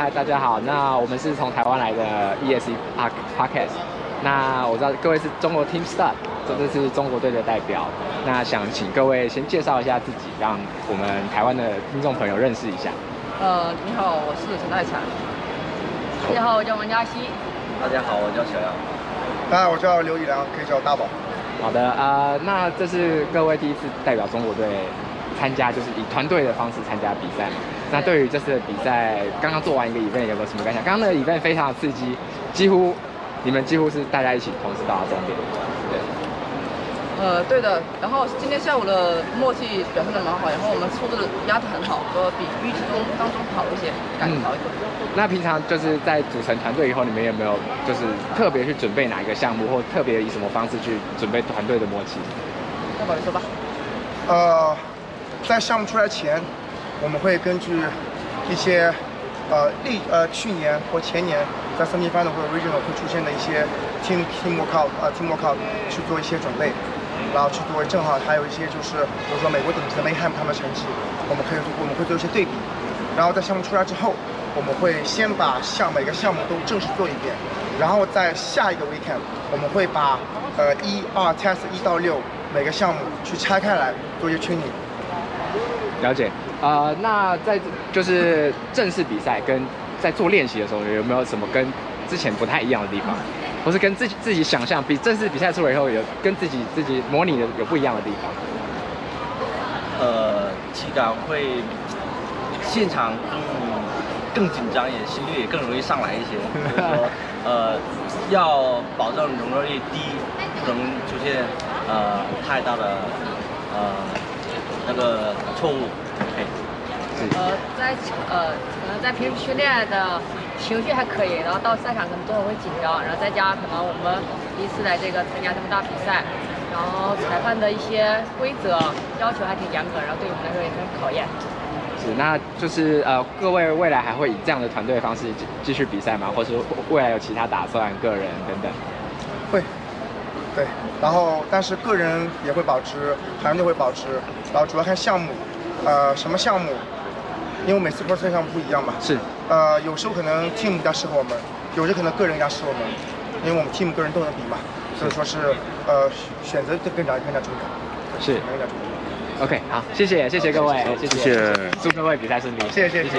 嗨，大家好。那我们是从台湾来的 E S E Park Podcast。那我知道各位是中国 Team Start，这个是中国队的代表。那想请各位先介绍一下自己，让我们台湾的听众朋友认识一下。呃，你好，我是陈泰强。大家好，我叫王嘉熙。大家好，我叫小杨。大家好，我叫刘以良，可以叫我大宝。好的，呃，那这是各位第一次代表中国队参加，就是以团队的方式参加比赛嘛。那对于这次的比赛，刚刚做完一个 event 有没有什么感想？刚刚那个 event 非常的刺激，几乎你们几乎是大家一起同时到达终点。对。呃，对的。然后今天下午的默契表现的蛮好，然后我们速度压得很好，和比预期中当中好一些，感觉好一点。嗯。那平常就是在组成团队以后，你们有没有就是特别去准备哪一个项目，或特别以什么方式去准备团队的默契？大宝你说吧。呃，在项目出来前。我们会根据一些呃历呃去年或前年在 semi-final 或者 regional 会出现的一些 team team workout、呃、team workout 去做一些准备，然后去做正好还有一些就是比如说美国等级的 Mayhem 他们的成绩，我们可以我们会做一些对比，然后在项目出来之后，我们会先把项每个项目都正式做一遍，然后在下一个 weekend 我们会把呃一二 test 一到六每个项目去拆开来做一些 training。了解。呃，那在就是正式比赛跟在做练习的时候，有没有什么跟之前不太一样的地方，或是跟自己自己想象比正式比赛出来以后有跟自己自己模拟的有不一样的地方？呃，体感会现场更更紧张一点，心率也更容易上来一些。呃，要保证容错率低，不能出现呃太大的呃那个错误。呃，在呃可能在平时训练的情绪还可以，然后到赛场可能都会紧张，然后再加上可能我们第一次来这个参加这么大比赛，然后裁判的一些规则要求还挺严格，然后对我们来说也很考验。是，那就是呃各位未来还会以这样的团队方式继续比赛吗？或是未来有其他打算，个人等等？会，对，然后但是个人也会保持，团队会保持，然后主要看项目，呃什么项目。因为每次 cross 项目不一样嘛，是，呃，有时候可能 team 比较适合我们，有时候可能个人比较适合我们，因为我们 team 个人都能比嘛，所以说是，呃，选择就更加更加重要，是，更加重要。OK，好，谢谢谢谢各位，谢谢，祝各位比赛顺利，谢谢谢谢。